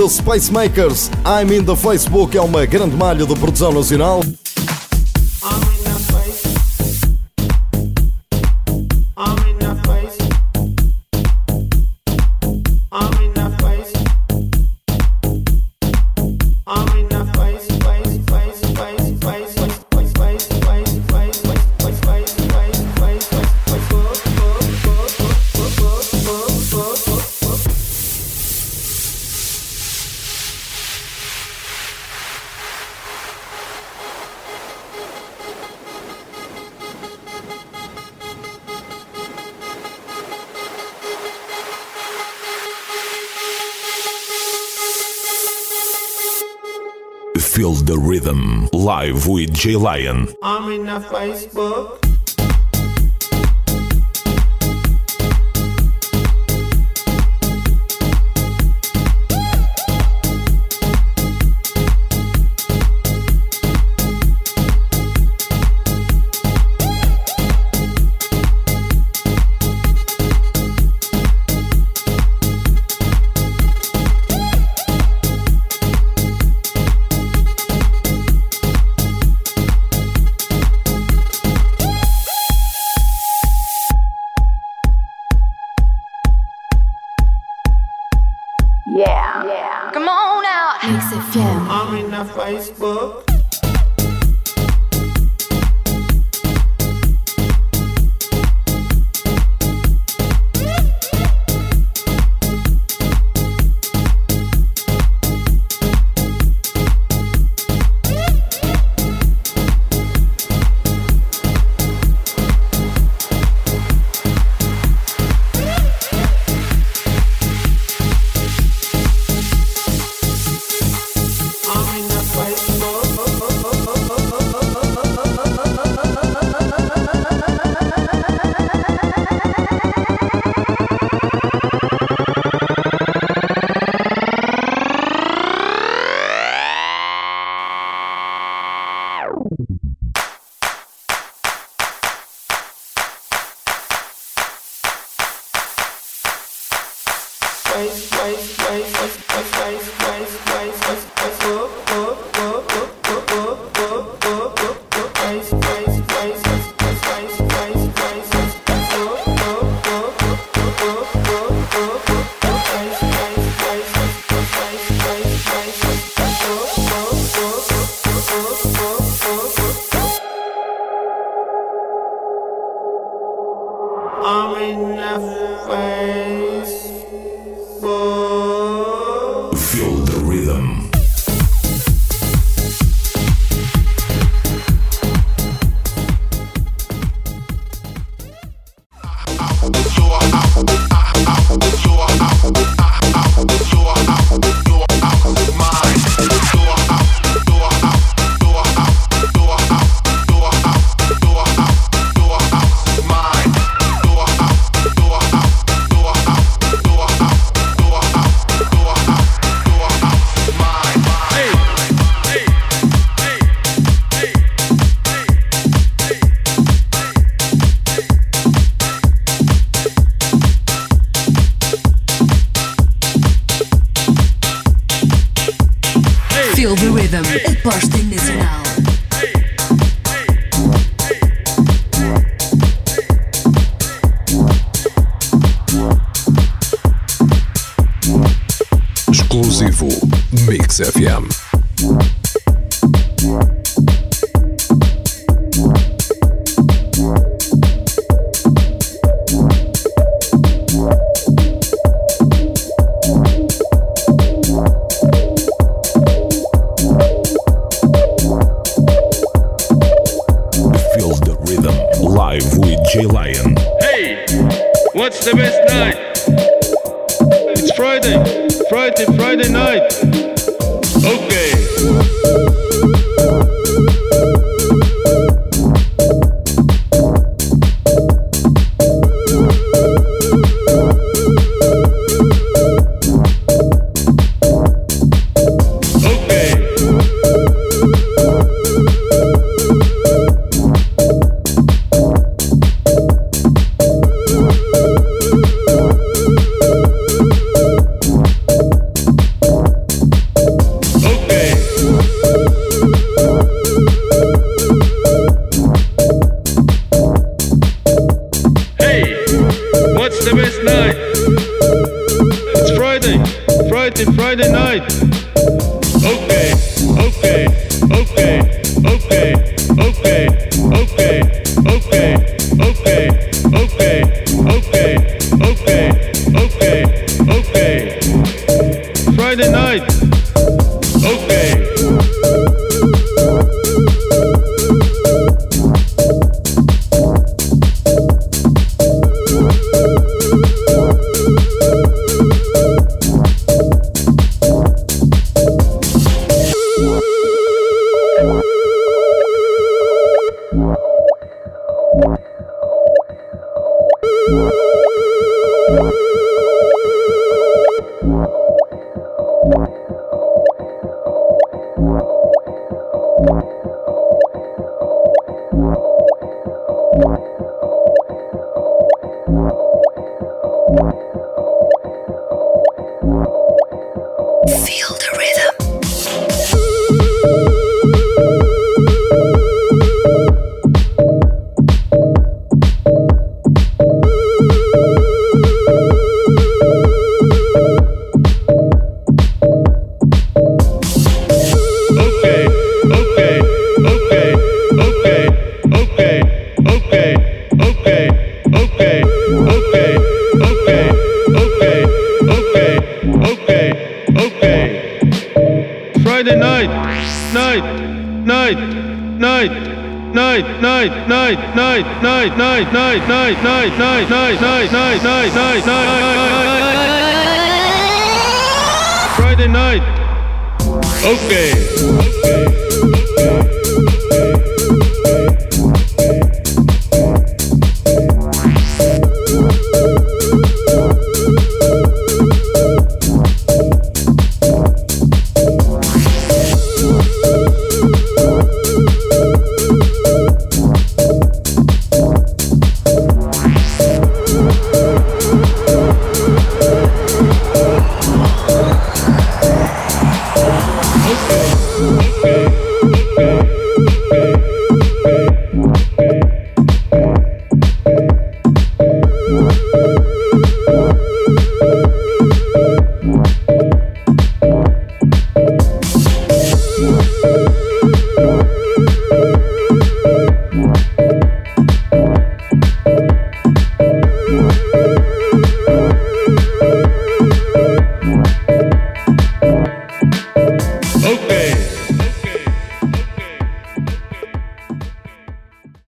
The Space Makers. I'm in the Facebook é uma grande malha de produção nacional. Feel the Rhythm live with J Lion. I'm in the Facebook. Facebook. wave, wave, wave. Exclusivo Mix FM. Live with Jay Lion. Hey, what's the best night? It's Friday, Friday, Friday night. Okay. Night. Okay. Okay.